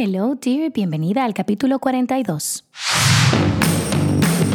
Hello, dear, bienvenida al capítulo 42.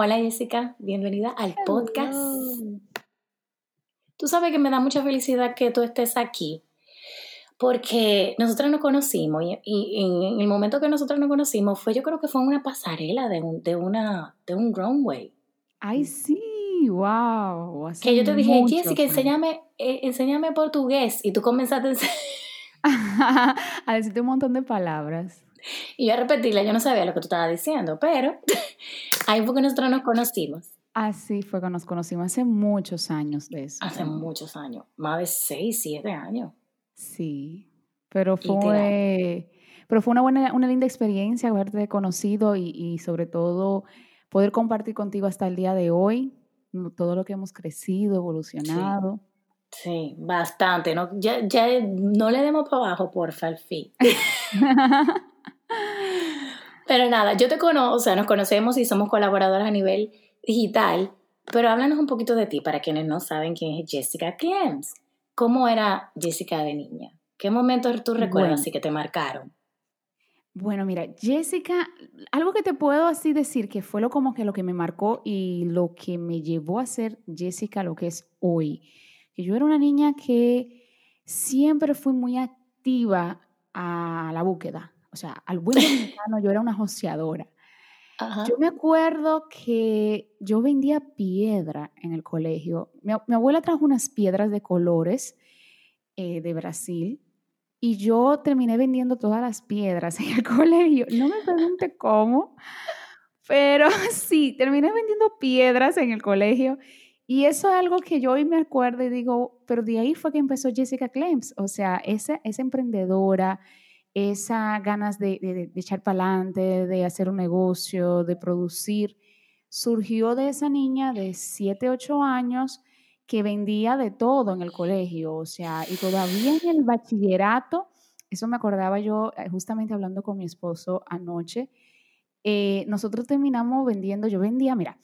Hola Jessica, bienvenida al podcast. Tú sabes que me da mucha felicidad que tú estés aquí, porque nosotros nos conocimos y, en el momento que nosotros nos conocimos fue, yo creo que fue una pasarela de un, de una, de un runway. Ay, sí, wow. que yo te dije, Jessica, enséñame, eh, enséñame portugués y tú comenzaste a, a decirte un montón de palabras. Y yo a repetirla, yo no sabía lo que tú estabas diciendo, pero ahí fue que nosotros nos conocimos. Así fue que nos conocimos hace muchos años de eso. Hace muchos años, más de seis, siete años. Sí, pero fue, pero fue una buena, una linda experiencia haberte conocido y, sobre todo poder compartir contigo hasta el día de hoy todo lo que hemos crecido, evolucionado. Sí, bastante. No, ya, ya no le demos para abajo, porfa, al fin. Pero nada, yo te conozco, o sea, nos conocemos y somos colaboradoras a nivel digital, pero háblanos un poquito de ti para quienes no saben quién es Jessica Clems. ¿Cómo era Jessica de niña? ¿Qué momentos tú recuerdas y que te marcaron? Bueno, mira, Jessica, algo que te puedo así decir que fue lo como que lo que me marcó y lo que me llevó a ser Jessica lo que es hoy. Que yo era una niña que siempre fui muy activa a la búsqueda, o sea, al buen dominicano yo era una joseadora. Yo me acuerdo que yo vendía piedra en el colegio. Mi, abuela trajo unas piedras de colores eh, de Brasil y yo terminé vendiendo todas las piedras en el colegio. No me pregunte cómo, pero sí, terminé vendiendo piedras en el colegio. Y eso es algo que yo hoy me acuerdo y digo, pero de ahí fue que empezó Jessica Claims. O sea, esa, esa emprendedora, esa ganas de, echar para adelante, de hacer un negocio, de producir, surgió de esa niña de 7, 8 años que vendía de todo en el colegio, o sea, y todavía en el bachillerato, eso me acordaba yo eh, justamente hablando con mi esposo anoche, eh, nosotros terminamos vendiendo, yo vendía, mira,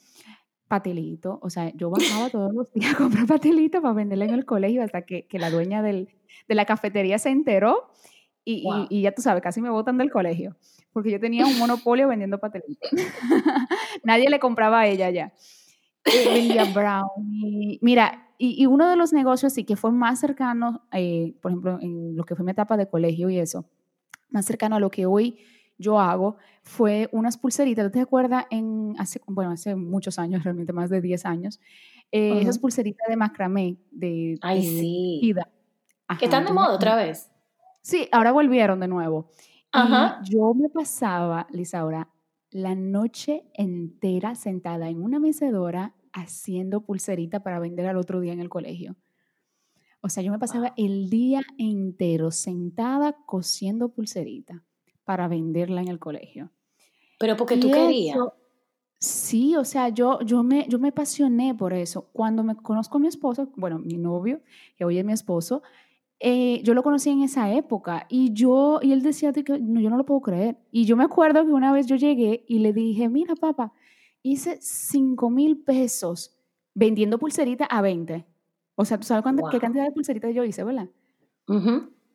patelito, o sea, yo bajaba todos los días a comprar patelito para venderle en el colegio hasta que, la dueña de la cafetería se enteró y, ya tú sabes, casi me botan del colegio, porque yo tenía un monopolio vendiendo patelitos. Nadie le compraba a ella ya. Eh, vendía brownie. Mira, y, uno de los negocios sí que fue más cercano, eh, por ejemplo, en lo que fue mi etapa de colegio y eso, más cercano a lo que hoy yo hago, fue unas pulseritas. ¿Te acuerdas? En hace, bueno, hace muchos años, realmente más de 10 años, eh, esas pulseritas de macramé, de, Ay, sí. que están de moda otra vez. Sí, ahora volvieron de nuevo. Ajá. yo me pasaba, Lisaura, la noche entera sentada en una mecedora haciendo pulserita para vender al otro día en el colegio. O sea, yo me pasaba el día entero sentada cosiendo pulserita para venderla en el colegio. Pero porque tú querías. Sí, o sea, yo, yo, me, yo me apasioné por eso. Cuando me conozco a mi esposo, bueno, mi novio, que hoy es mi esposo, eh, yo lo conocí en esa época y yo, y él decía que no, yo no lo puedo creer. Y yo me acuerdo que una vez yo llegué y le dije, mira papá, hice 5 mil pesos vendiendo pulseritas a 20. O sea, ¿tú sabes qué cantidad de pulseritas yo hice, verdad?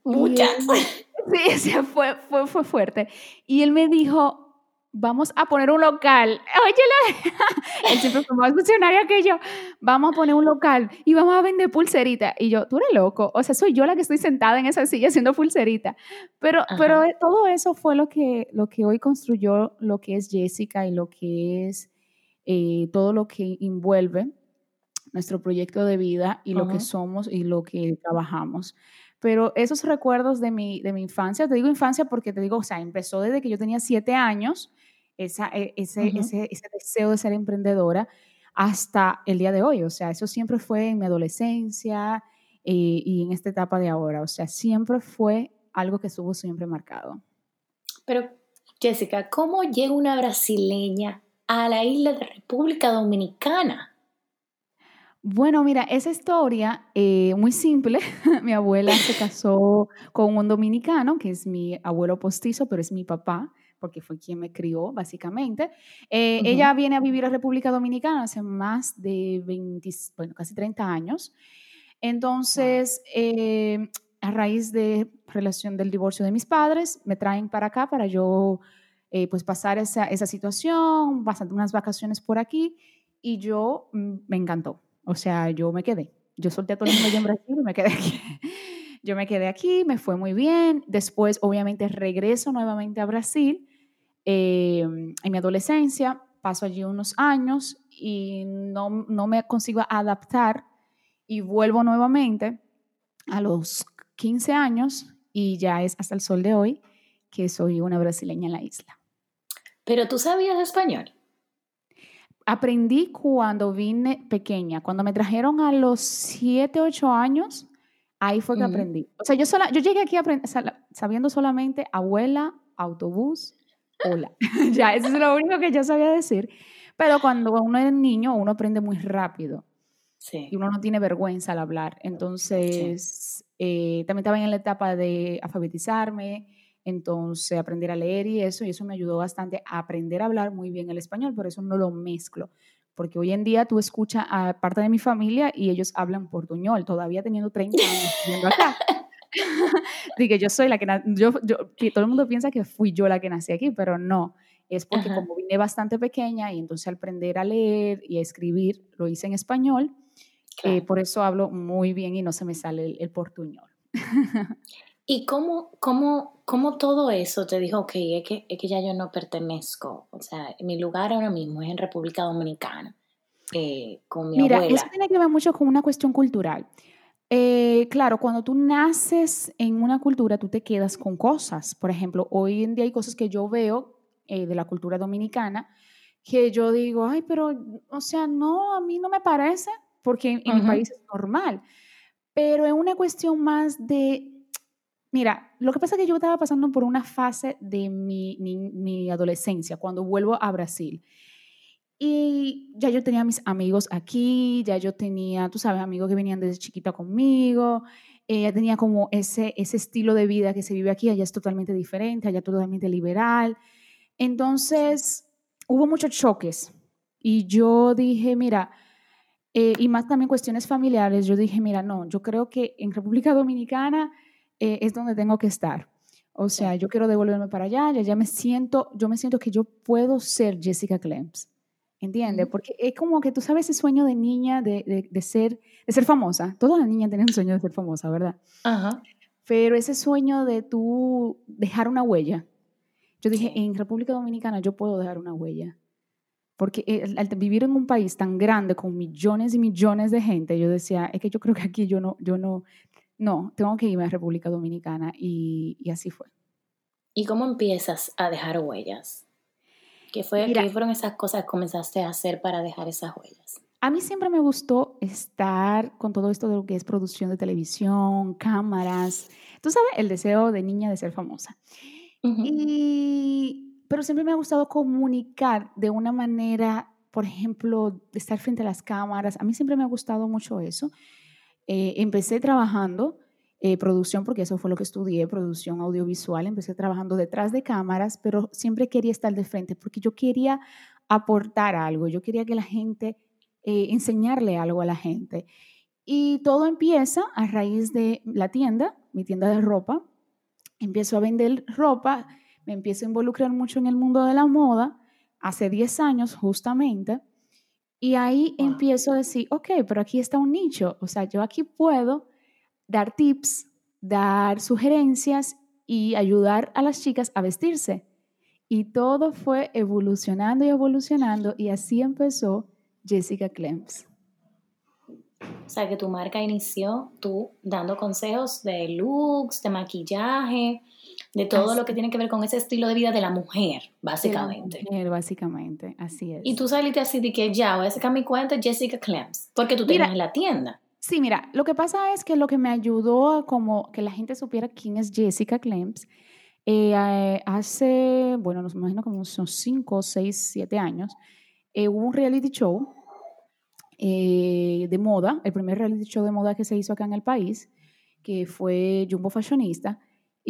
Muchas. sí, fue, fue, fue fuerte. Y él me dijo, vamos a poner un local. Oye, él siempre fue más funcionario que yo. Vamos a poner un local y vamos a vender pulserita. Y yo, tú eres loco. O sea, soy yo la que estoy sentada en esa silla haciendo pulserita. Pero, pero eh, todo eso fue lo que, lo que hoy construyó lo que es Jessica y lo que es eh, todo lo que envuelve nuestro proyecto de vida y lo que somos y lo que trabajamos. Pero esos recuerdos de mi, de mi infancia, te digo infancia porque te digo, o sea, empezó desde que yo tenía siete años, esa, e, ese, ese, ese, deseo de ser emprendedora, hasta el día de hoy. O sea, eso siempre fue en mi adolescencia eh, y en esta etapa de ahora. O sea, siempre fue algo que estuvo siempre marcado. Pero, Jessica, ¿cómo llega una brasileña a la isla de República Dominicana? Bueno, mira, esa historia eh, muy simple. mi abuela se casó con un dominicano, que es mi abuelo postizo, pero es mi papá, porque fue quien me crió, básicamente. Eh, ella viene a vivir a República Dominicana hace más de 20, bueno, casi 30 años. Entonces, eh, a raíz de relación del divorcio de mis padres, me traen para acá para yo eh, pues pasar esa, esa situación, pasar unas vacaciones por aquí y yo mm, me encantó. O sea, yo me quedé. Yo solté a todo el mundo en Brasil y me quedé aquí. Yo me quedé aquí, me fue muy bien. Después, obviamente, regreso nuevamente a Brasil eh, en mi adolescencia. Paso allí unos años y no, no me consigo adaptar y vuelvo nuevamente a los 15 años y ya es hasta el sol de hoy que soy una brasileña en la isla. ¿Pero tú sabías español? Aprendí cuando vine pequeña, cuando me trajeron a los 7, 8 años, ahí fue que aprendí. O sea, yo, sola, yo llegué aquí sabiendo solamente abuela, autobús, hola. ya, eso es lo único que yo sabía decir. Pero cuando uno es niño, uno aprende muy rápido. Sí. Y uno no tiene vergüenza al hablar. Entonces, eh, también estaba en la etapa de alfabetizarme, entonces aprender a leer y eso, y eso me ayudó bastante a aprender a hablar muy bien el español, por eso no lo mezclo. Porque hoy en día tú escuchas a parte de mi familia y ellos hablan portuñol, todavía teniendo 30 años viviendo acá. Dije, yo soy la que, yo, yo, todo el mundo piensa que fui yo la que nací aquí, pero no. Es porque como vine bastante pequeña y entonces aprender a leer y a escribir lo hice en español eh, por eso hablo muy bien y no se me sale el, portuñol. ¿Y cómo, cómo, cómo, todo eso te dijo, ok, es que, es que ya yo no pertenezco? O sea, mi lugar ahora mismo es en República Dominicana, eh, con mi Mira, eso tiene que ver mucho con una cuestión cultural. Eh, claro, cuando tú naces en una cultura, tú te quedas con cosas. Por ejemplo, hoy en día hay cosas que yo veo de la cultura dominicana que yo digo, ay, pero, o sea, no, a mí no me parece porque en, mi país es normal. Pero es una cuestión más de, mira, lo que pasa es que yo estaba pasando por una fase de mi, mi, adolescencia, cuando vuelvo a Brasil. Y ya yo tenía mis amigos aquí, ya yo tenía, tú sabes, amigos que venían desde chiquita conmigo, eh, ya tenía como ese, ese estilo de vida que se vive aquí, allá es totalmente diferente, allá totalmente liberal. Entonces, hubo muchos choques y yo dije, mira, eh, y más también cuestiones familiares, yo dije, mira, no, yo creo que en República Dominicana eh, es donde tengo que estar. O sea, yo quiero devolverme para allá, ya, ya me siento, yo me siento que yo puedo ser Jessica Clems. ¿Entiendes? Porque es como que tú sabes ese sueño de niña de, de, ser, de ser famosa. Todas las niñas tienen un sueño de ser famosa, ¿verdad? Ajá. Pero ese sueño de tú dejar una huella. Yo dije, en República Dominicana yo puedo dejar una huella. Porque al vivir en un país tan grande con millones y millones de gente, yo decía, es que yo creo que aquí yo no, yo no, no, tengo que irme a República Dominicana y, y así fue. ¿Y cómo empiezas a dejar huellas? ¿Qué, fue, ¿Qué fueron esas cosas que comenzaste a hacer para dejar esas huellas? A mí siempre me gustó estar con todo esto de lo que es producción de televisión, cámaras. Tú sabes, el deseo de niña de ser famosa. Y pero siempre me ha gustado comunicar de una manera, por ejemplo, de estar frente a las cámaras. A mí siempre me ha gustado mucho eso. Eh, empecé trabajando eh, producción, porque eso fue lo que estudié, producción audiovisual. Empecé trabajando detrás de cámaras, pero siempre quería estar de frente, porque yo quería aportar algo, yo quería que la gente, eh, enseñarle algo a la gente. Y todo empieza a raíz de la tienda, mi tienda de ropa. Empiezo a vender ropa me empiezo a involucrar mucho en el mundo de la moda, hace 10 años justamente, y ahí empiezo a decir, ok, pero aquí está un nicho, o sea, yo aquí puedo dar tips, dar sugerencias y ayudar a las chicas a vestirse. Y todo fue evolucionando y evolucionando y así empezó Jessica Clems. O sea, que tu marca inició tú dando consejos de looks, de maquillaje, de todo lo que tiene que ver con ese estilo de vida de la mujer, básicamente. básicamente, así es. Y tú saliste así de que ya voy a sacar mi cuenta Jessica Clems, porque tú tienes en la tienda. Sí, mira, lo que pasa es que lo que me ayudó a como que la gente supiera quién es Jessica Clems Eh, hace, bueno, nos imagino como son 5, 6, 7 años, eh, hubo un reality show eh, de moda, el primer reality show de moda que se hizo acá en el país, que fue Jumbo Fashionista,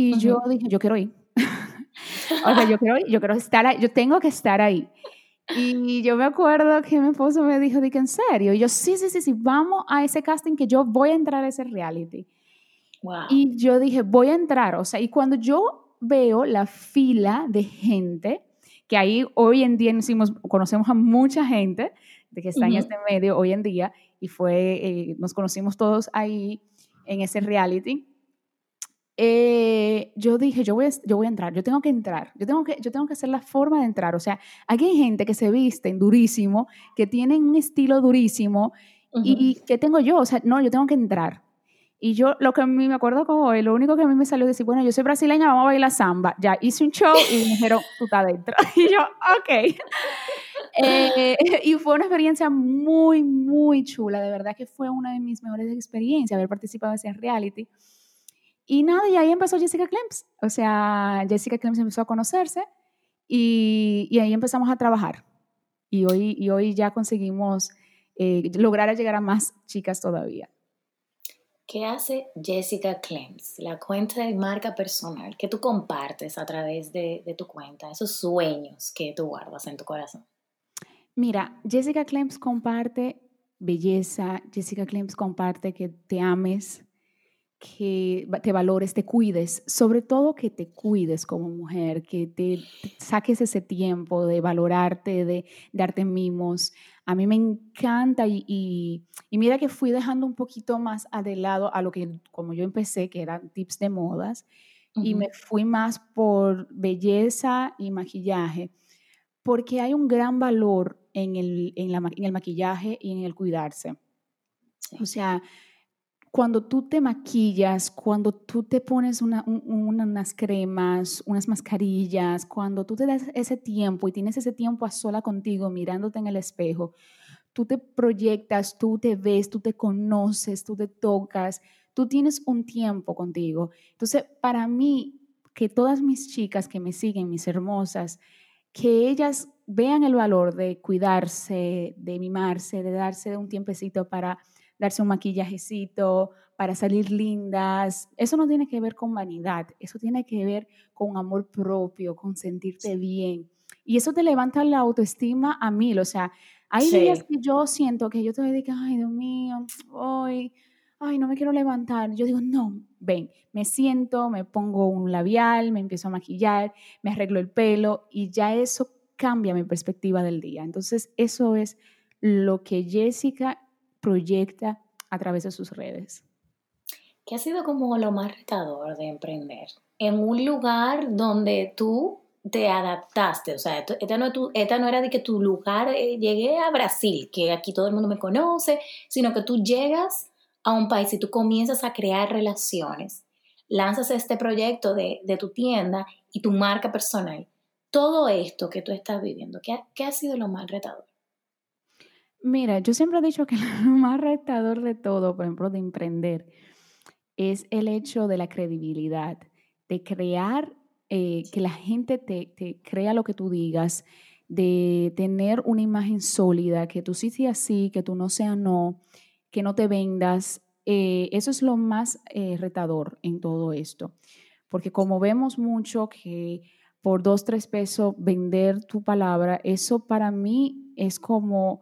y yo dije, yo quiero ir. o sea, yo quiero ir, yo quiero estar ahí, yo tengo que estar ahí. Y yo me acuerdo que mi esposo me dijo, que en serio? Y yo, sí, sí, sí, sí, vamos a ese casting que yo voy a entrar a ese reality. Y yo dije, voy a entrar, o sea, y cuando yo veo la fila de gente, que ahí hoy en día nos conocemos a mucha gente de que está en este medio hoy en día, y fue, eh, nos conocimos todos ahí en ese reality. Eh, yo dije, yo voy, a, yo voy a entrar, yo tengo que entrar, yo tengo que, yo tengo que hacer la forma de entrar. O sea, aquí hay gente que se visten durísimo, que tienen un estilo durísimo, y ¿qué tengo yo? O sea, no, yo tengo que entrar. Y yo, lo que a mí me acuerdo como hoy, lo único que a mí me salió es decir, bueno, yo soy brasileña, vamos a bailar samba. Ya hice un show y me dijeron, tú estás dentro. Y yo, ok. Eh, y fue una experiencia muy, muy chula. De verdad que fue una de mis mejores experiencias haber participado en ese reality. Y nada, y ahí empezó Jessica Clemps. O sea, Jessica Clemps empezó a conocerse y, y ahí empezamos a trabajar. Y hoy, y hoy ya conseguimos eh, lograr llegar a más chicas todavía. ¿Qué hace Jessica Clemps, la cuenta de marca personal que tú compartes a través de, de, tu cuenta, esos sueños que tú guardas en tu corazón? Mira, Jessica Clemps comparte belleza, Jessica Clemps comparte que te ames, que te valores, te cuides, sobre todo que te cuides como mujer, que te, saques ese tiempo de valorarte, de, darte mimos. A mí me encanta y, y, mira que fui dejando un poquito más de lado a lo que como yo empecé, que eran tips de modas, y me fui más por belleza y maquillaje, porque hay un gran valor en el, en, la, en el maquillaje y en el cuidarse. O sea, cuando tú te maquillas, cuando tú te pones unas cremas, unas mascarillas, cuando tú te das ese tiempo y tienes ese tiempo a sola contigo mirándote en el espejo, tú te proyectas, tú te ves, tú te conoces, tú te tocas, tú tienes un tiempo contigo. Entonces, para mí, que todas mis chicas que me siguen, mis hermosas, que ellas vean el valor de cuidarse, de mimarse, de darse un tiempecito para darse un maquillajecito, para salir lindas. Eso no tiene que ver con vanidad, eso tiene que ver con amor propio, con sentirte bien. Y eso te levanta la autoestima a mil. O sea, hay días que yo siento que yo te dedico, ay, Dios mío, hoy, ay, no me quiero levantar. Yo digo, no, ven, me siento, me pongo un labial, me empiezo a maquillar, me arreglo el pelo y ya eso cambia mi perspectiva del día. Entonces, eso es lo que Jessica proyecta a través de sus redes. ¿Qué ha sido como lo más retador de emprender? En un lugar donde tú te adaptaste, o sea, esta no, no era de que tu lugar, eh, llegué a Brasil, que aquí todo el mundo me conoce, sino que tú llegas a un país y tú comienzas a crear relaciones, lanzas este proyecto de, tu tienda y tu marca personal. Todo esto que tú estás viviendo, ¿qué, qué ha sido lo más retador? Mira, yo siempre he dicho que lo más retador de todo, por ejemplo, de emprender, es el hecho de la credibilidad, de crear, eh, que la gente te, crea lo que tú digas, de tener una imagen sólida, que tú sí sea sí, que tú no sea no, que no te vendas. Eh, eso es lo más eh, retador en todo esto, porque como vemos mucho que por dos, tres pesos vender tu palabra, eso para mí es como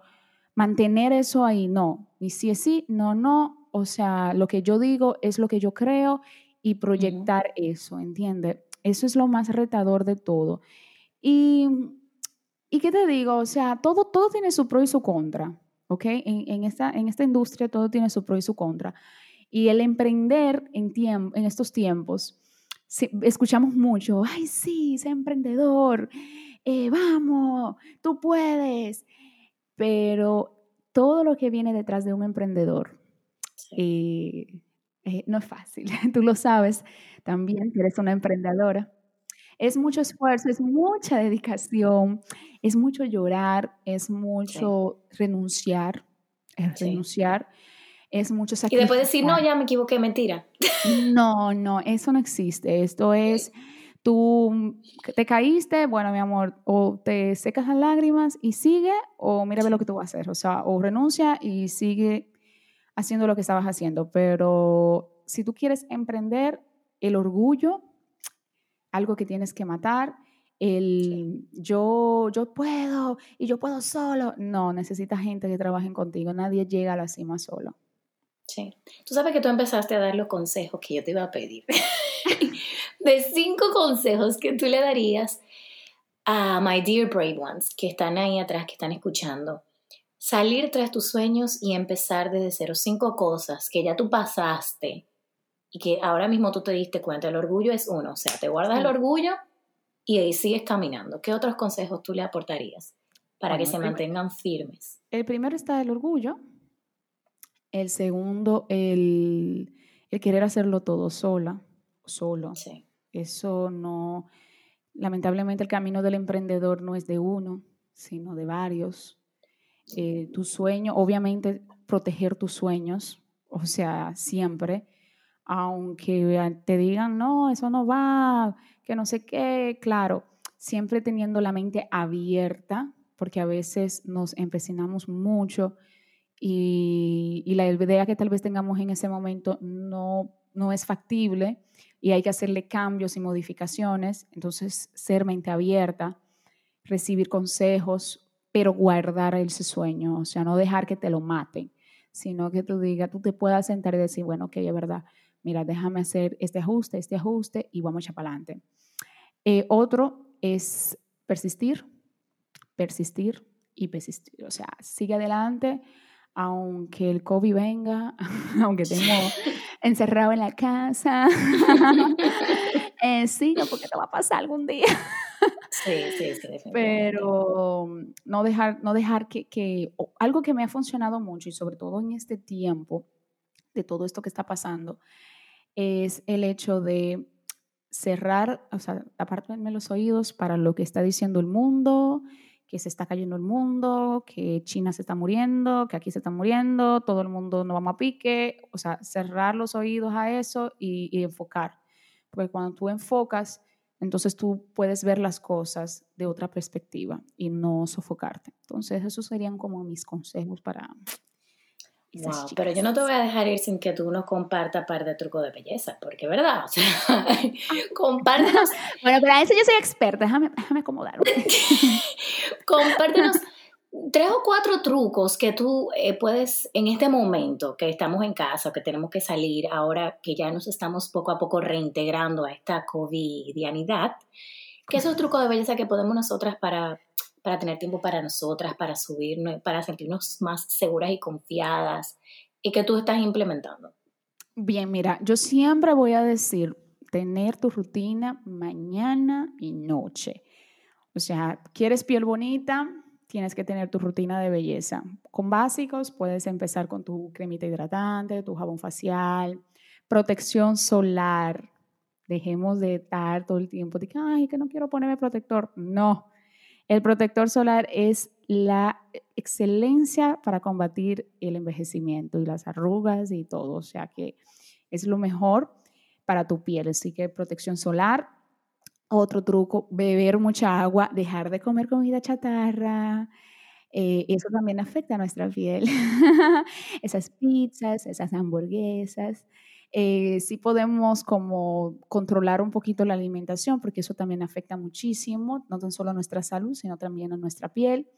mantener eso ahí, no, y si es sí, no, no, o sea, lo que yo digo es lo que yo creo y proyectar eso, ¿entiendes? Eso es lo más retador de todo. Y, y qué te digo, o sea, todo, todo tiene su pro y su contra, ¿ok? En, esta, en esta industria todo tiene su pro y su contra. Y el emprender en, en estos tiempos, escuchamos mucho, ay, sí, sé emprendedor, eh, vamos, tú puedes pero todo lo que viene detrás de un emprendedor eh, eh, no es fácil. Tú lo sabes también, que eres una emprendedora. Es mucho esfuerzo, es mucha dedicación, es mucho llorar, es mucho renunciar, es renunciar, es mucho sacrificio. Y después decir, no, ya me equivoqué, mentira. No, no, eso no existe. Esto es Tú te caíste, bueno, mi amor, o te secas las lágrimas y sigue, o mira lo que tú vas a hacer. O sea, o renuncia y sigue haciendo lo que estabas haciendo. Pero si tú quieres emprender, el orgullo, algo que tienes que matar, el yo, yo puedo y yo puedo solo. No, necesitas gente que trabaje contigo. Nadie llega a la cima solo. Sí. Tú sabes que tú empezaste a dar los consejos que yo te iba a pedir. de cinco consejos que tú le darías a my dear brave ones que están ahí atrás, que están escuchando. Salir tras tus sueños y empezar desde cero. Cinco cosas que ya tú pasaste y que ahora mismo tú te diste cuenta. El orgullo es uno. O sea, te guardas el orgullo y ahí sigues caminando. ¿Qué otros consejos tú le aportarías para que se mantengan firmes? El primero está el orgullo. El segundo, el, querer hacerlo todo sola, solo. Eso no, lamentablemente el camino del emprendedor no es de uno, sino de varios. Eh, tu sueño, obviamente proteger tus sueños, o sea, siempre, aunque te digan, no, eso no va, que no sé qué, claro, siempre teniendo la mente abierta, porque a veces nos empecinamos mucho y, la idea que tal vez tengamos en ese momento no, no es factible y hay que hacerle cambios y modificaciones, entonces ser mente abierta, recibir consejos, pero guardar ese sueño, o sea, no dejar que te lo maten, sino que tú digas, tú te puedas sentar y decir, bueno, ok, es verdad, mira, déjame hacer este ajuste, este ajuste y vamos a para adelante. Eh, otro es persistir, persistir y persistir. O sea, sigue adelante, aunque el COVID venga, aunque estemos encerrado en la casa. eh, sigue porque te va a pasar algún día. sí, sí, sí, Pero mm, no dejar, no dejar que, que algo que me ha funcionado mucho y sobre todo en este tiempo de todo esto que está pasando es el hecho de cerrar, o sea, taparme los oídos para lo que está diciendo el mundo, que se está cayendo el mundo, que China se está muriendo, que aquí se está muriendo, todo el mundo no vamos a pique, o sea, cerrar los oídos a eso y, enfocar. Porque cuando tú enfocas, entonces tú puedes ver las cosas de otra perspectiva y no sofocarte. Entonces, esos serían como mis consejos para Wow, pero yo no te voy a dejar ir sin que tú nos compartas par de trucos de belleza, porque verdad, o sea, compártenos. bueno, para eso yo soy experta, déjame, déjame acomodar. compártenos tres o cuatro trucos que tú eh, puedes, en este momento que estamos en casa, que tenemos que salir, ahora que ya nos estamos poco a poco reintegrando a esta covidianidad, ¿qué esos trucos de belleza que podemos nosotras para para tener tiempo para nosotras, para subir, para sentirnos más seguras y confiadas y que tú estás implementando? Bien, mira, yo siempre voy a decir tener tu rutina mañana y noche. O sea, quieres piel bonita, tienes que tener tu rutina de belleza. Con básicos puedes empezar con tu cremita hidratante, tu jabón facial, protección solar. Dejemos de estar todo el tiempo de que, ay, que no quiero ponerme protector. No, el protector solar es la excelencia para combatir el envejecimiento y las arrugas y todo. O sea que es lo mejor para tu piel. Así que protección solar. Otro truco, beber mucha agua, dejar de comer comida chatarra. Eh, eso también afecta a nuestra piel. esas pizzas, esas hamburguesas. Eh, sí podemos como controlar un poquito la alimentación, porque eso también afecta muchísimo, no tan solo a nuestra salud, sino también a nuestra piel.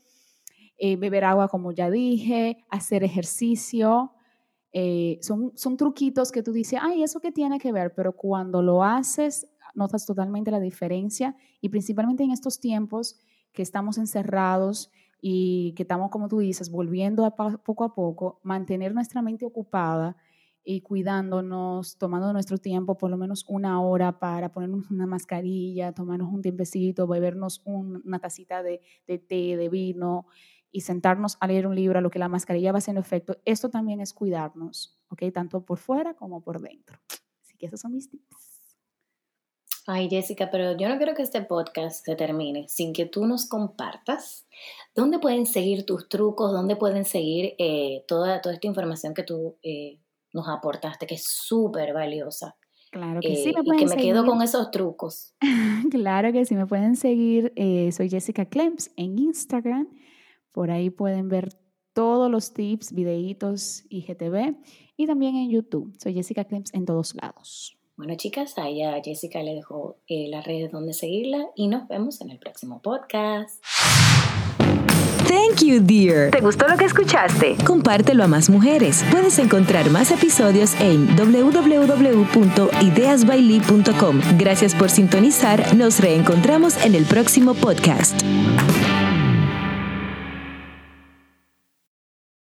Eh, beber agua, como ya dije, hacer ejercicio. Eh, son, son truquitos que tú dices, ay, ¿eso qué tiene que ver? Pero cuando lo haces, notas totalmente la diferencia y principalmente en estos tiempos que estamos encerrados y que estamos, como tú dices, volviendo a poco a poco, mantener nuestra mente ocupada y cuidándonos, tomando nuestro tiempo, por lo menos una hora para ponernos una mascarilla, tomarnos un tiempecito, bebernos una tacita de, de, té, de vino y sentarnos a leer un libro, a lo que la mascarilla va haciendo efecto. Esto también es cuidarnos, ¿ok? Tanto por fuera como por dentro. Así que esos son mis tips. Ay, Jessica, pero yo no quiero que este podcast se termine sin que tú nos compartas dónde pueden seguir tus trucos, dónde pueden seguir eh, toda, toda esta información que tú eh, nos aportaste, que es súper valiosa Claro que sí, eh, me y pueden que me quedo con esos trucos. Claro que sí, me pueden seguir. eh, soy Jessica Clems en Instagram. Por ahí pueden ver todos los tips, videitos, IGTV. Y también en YouTube. Soy Jessica Clems en todos lados. Bueno, chicas, ahí a Jessica le dejo eh, las redes donde seguirla y nos vemos en el próximo podcast. Thank you, dear. ¿Te gustó lo que escuchaste? Compártelo a más mujeres. Puedes encontrar más episodios en www.ideasbailey.com. Gracias por sintonizar. Nos reencontramos en el próximo podcast.